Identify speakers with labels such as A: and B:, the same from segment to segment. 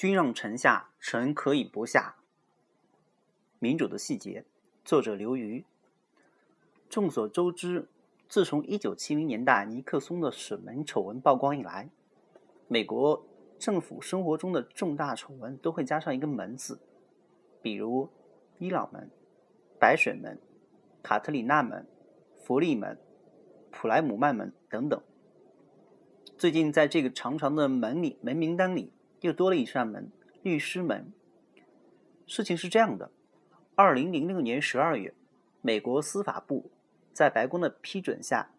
A: 君让臣下，臣可以不下。民主的细节，作者刘瑜。众所周知，自从一九七零年代尼克松的审门丑闻曝光以来，美国政府生活中的重大丑闻都会加上一个“门”字，比如伊朗门、白水门、卡特里娜门、弗利门、普莱姆曼门等等。最近，在这个长长的门里门名单里，又多了一扇门——律师门。事情是这样的：二零零六年十二月，美国司法部在白宫的批准下，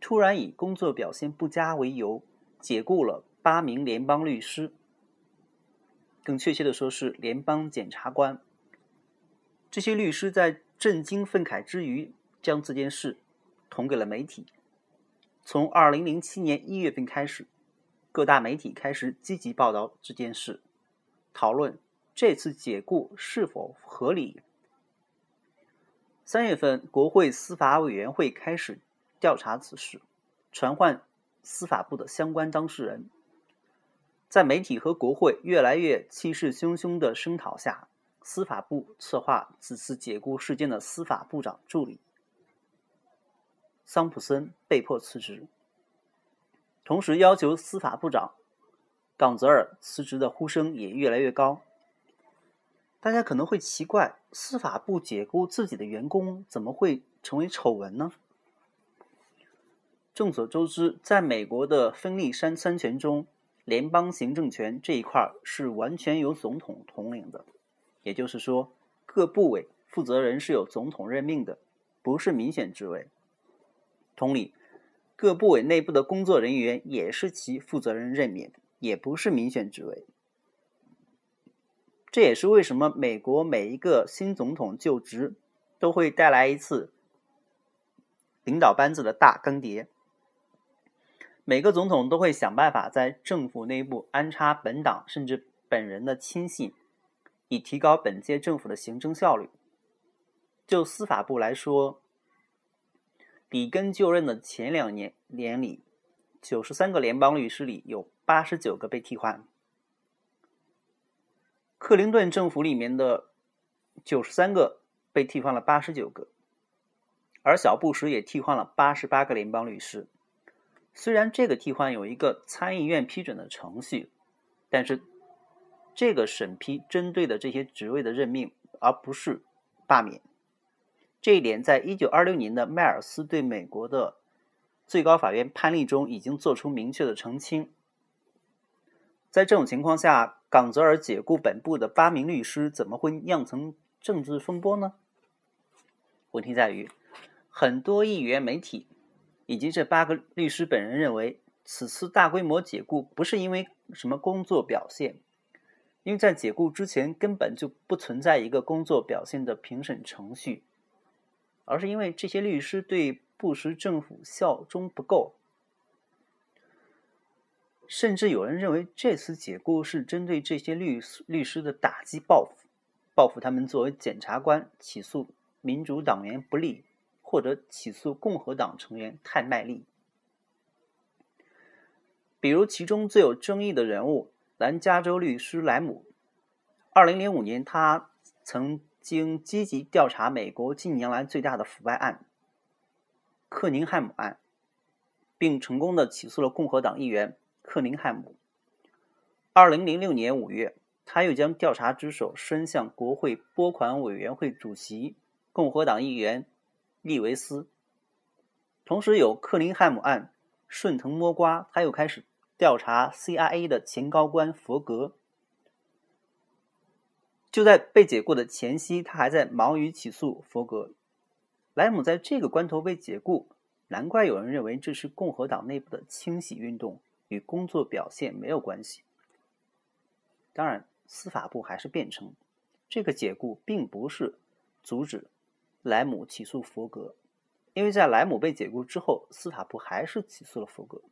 A: 突然以工作表现不佳为由，解雇了八名联邦律师。更确切的说，是联邦检察官。这些律师在震惊愤慨之余，将这件事捅给了媒体。从二零零七年一月份开始，各大媒体开始积极报道这件事，讨论这次解雇是否合理。三月份，国会司法委员会开始调查此事，传唤司法部的相关当事人。在媒体和国会越来越气势汹汹的声讨下，司法部策划此次解雇事件的司法部长助理。桑普森被迫辞职，同时要求司法部长冈泽尔辞职的呼声也越来越高。大家可能会奇怪，司法部解雇自己的员工怎么会成为丑闻呢？众所周知，在美国的分立三三权中，联邦行政权这一块是完全由总统统领的，也就是说，各部委负责人是由总统任命的，不是民选职位。同理，各部委内部的工作人员也是其负责人任免，也不是民选职位。这也是为什么美国每一个新总统就职都会带来一次领导班子的大更迭。每个总统都会想办法在政府内部安插本党甚至本人的亲信，以提高本届政府的行政效率。就司法部来说，里根就任的前两年年里，九十三个联邦律师里有八十九个被替换。克林顿政府里面的九十三个被替换了八十九个，而小布什也替换了八十八个联邦律师。虽然这个替换有一个参议院批准的程序，但是这个审批针对的这些职位的任命，而不是罢免。这一点，在一九二六年的迈尔斯对美国的最高法院判例中已经做出明确的澄清。在这种情况下，冈泽尔解雇本部的八名律师，怎么会酿成政治风波呢？问题在于，很多议员、媒体以及这八个律师本人认为，此次大规模解雇不是因为什么工作表现，因为在解雇之前根本就不存在一个工作表现的评审程序。而是因为这些律师对布什政府效忠不够，甚至有人认为这次解雇是针对这些律律师的打击报复，报复他们作为检察官起诉民主党员不利，或者起诉共和党成员太卖力。比如其中最有争议的人物南加州律师莱姆，二零零五年他曾。经积极调查美国近年来最大的腐败案——克宁汉姆案，并成功的起诉了共和党议员克宁汉姆。二零零六年五月，他又将调查之手伸向国会拨款委员会主席共和党议员利维斯。同时，有克林汉姆案顺藤摸瓜，他又开始调查 CIA 的前高官佛格。就在被解雇的前夕，他还在忙于起诉佛格。莱姆在这个关头被解雇，难怪有人认为这是共和党内部的清洗运动，与工作表现没有关系。当然，司法部还是辩称，这个解雇并不是阻止莱姆起诉佛格，因为在莱姆被解雇之后，司法部还是起诉了佛格。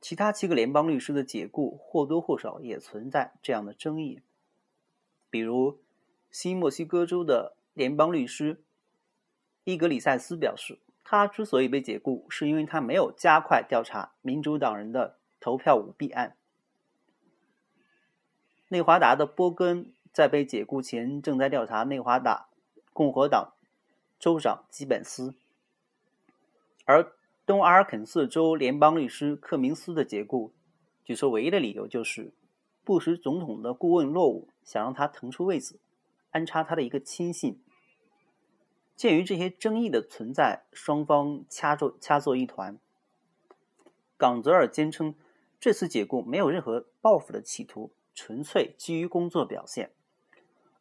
A: 其他七个联邦律师的解雇或多或少也存在这样的争议。比如，新墨西哥州的联邦律师伊格里塞斯表示，他之所以被解雇，是因为他没有加快调查民主党人的投票舞弊案。内华达的波根在被解雇前正在调查内华达共和党州长基本斯，而东阿尔肯色州联邦律师克明斯的解雇，据说唯一的理由就是布什总统的顾问洛伍想让他腾出位子，安插他的一个亲信。鉴于这些争议的存在，双方掐作掐作一团。冈泽尔坚称，这次解雇没有任何报复的企图，纯粹基于工作表现，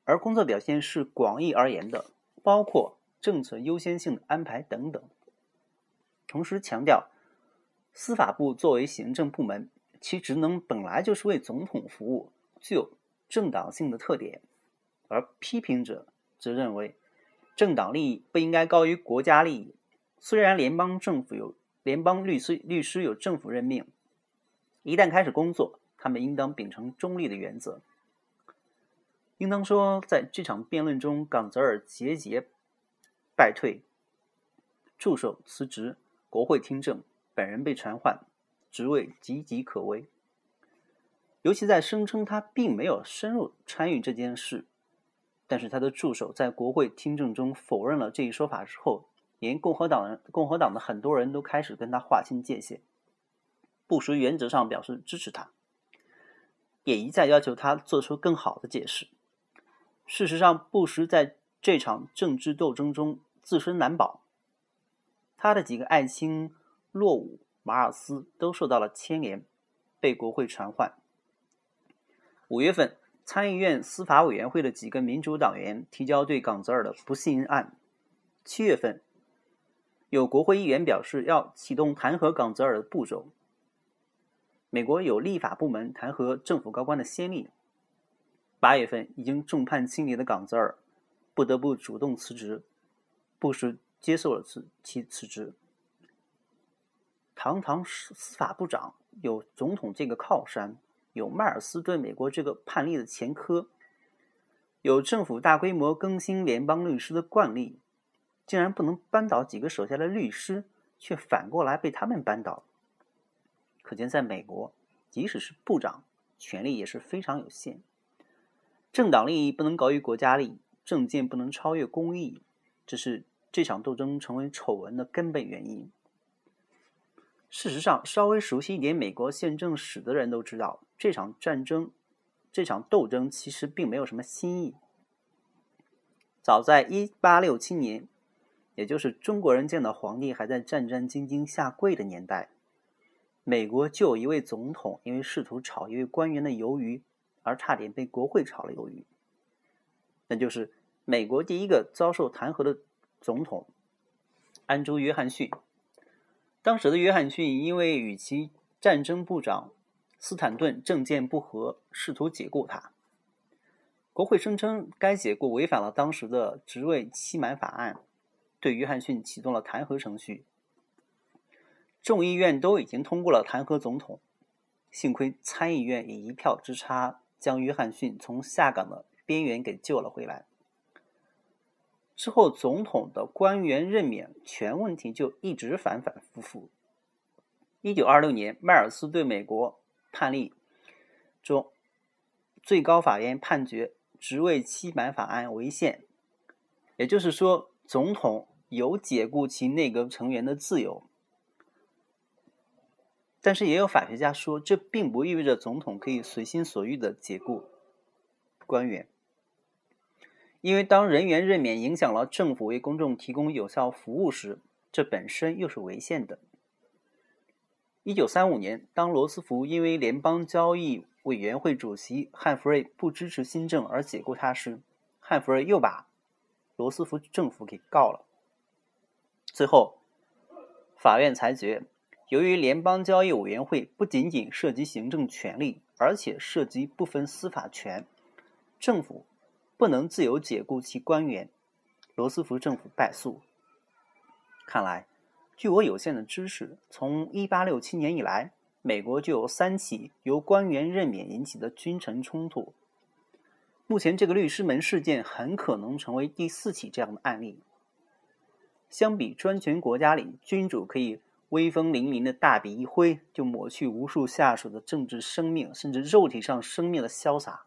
A: 而工作表现是广义而言的，包括政策优先性的安排等等。同时强调，司法部作为行政部门，其职能本来就是为总统服务，具有政党性的特点，而批评者则认为。政党利益不应该高于国家利益。虽然联邦政府有联邦律师，律师有政府任命，一旦开始工作，他们应当秉承中立的原则。应当说，在这场辩论中，冈泽尔节节败退，助手辞职，国会听证，本人被传唤，职位岌岌可危。尤其在声称他并没有深入参与这件事。但是他的助手在国会听证中否认了这一说法之后，连共和党人、共和党的很多人都开始跟他划清界限。布什原则上表示支持他，也一再要求他做出更好的解释。事实上，布什在这场政治斗争中自身难保，他的几个爱卿落伍、马尔斯都受到了牵连，被国会传唤。五月份。参议院司法委员会的几个民主党员提交对冈泽尔的不信任案。七月份，有国会议员表示要启动弹劾冈泽尔的步骤。美国有立法部门弹劾政府高官的先例。八月份，已经众叛亲离的冈泽尔不得不主动辞职，布什接受了辞其辞职。堂堂司司法部长，有总统这个靠山。有迈尔斯对美国这个判例的前科，有政府大规模更新联邦律师的惯例，竟然不能扳倒几个手下的律师，却反过来被他们扳倒。可见，在美国，即使是部长，权力也是非常有限。政党利益不能高于国家利益，政见不能超越公益，这是这场斗争成为丑闻的根本原因。事实上，稍微熟悉一点美国宪政史的人都知道，这场战争、这场斗争其实并没有什么新意。早在1867年，也就是中国人见到皇帝还在战战兢兢下跪的年代，美国就有一位总统因为试图炒一位官员的鱿鱼，而差点被国会炒了鱿鱼。那就是美国第一个遭受弹劾的总统——安州·约翰逊。当时的约翰逊因为与其战争部长斯坦顿政见不合，试图解雇他。国会声称该解雇违反了当时的职位期满法案，对约翰逊启动了弹劾程序。众议院都已经通过了弹劾总统，幸亏参议院以一票之差将约翰逊从下岗的边缘给救了回来。之后，总统的官员任免权问题就一直反反复复。一九二六年，迈尔斯对美国判例中，最高法院判决职位期满法案违宪，也就是说，总统有解雇其内阁成员的自由。但是，也有法学家说，这并不意味着总统可以随心所欲的解雇官员。因为当人员任免影响了政府为公众提供有效服务时，这本身又是违宪的。一九三五年，当罗斯福因为联邦交易委员会主席汉弗瑞不支持新政而解雇他时，汉弗瑞又把罗斯福政府给告了。最后，法院裁决，由于联邦交易委员会不仅仅涉及行政权力，而且涉及部分司法权，政府。不能自由解雇其官员，罗斯福政府败诉。看来，据我有限的知识，从1867年以来，美国就有三起由官员任免引起的君臣冲突。目前，这个律师门事件很可能成为第四起这样的案例。相比专权国家里君主可以威风凛凛的大笔一挥就抹去无数下属的政治生命甚至肉体上生命的潇洒。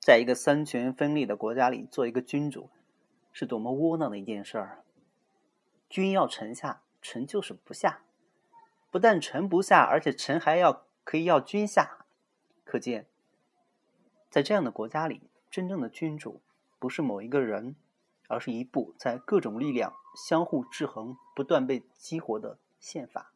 A: 在一个三权分立的国家里做一个君主，是多么窝囊的一件事儿。君要臣下，臣就是不下；不但臣不下，而且臣还要可以要君下。可见，在这样的国家里，真正的君主不是某一个人，而是一部在各种力量相互制衡、不断被激活的宪法。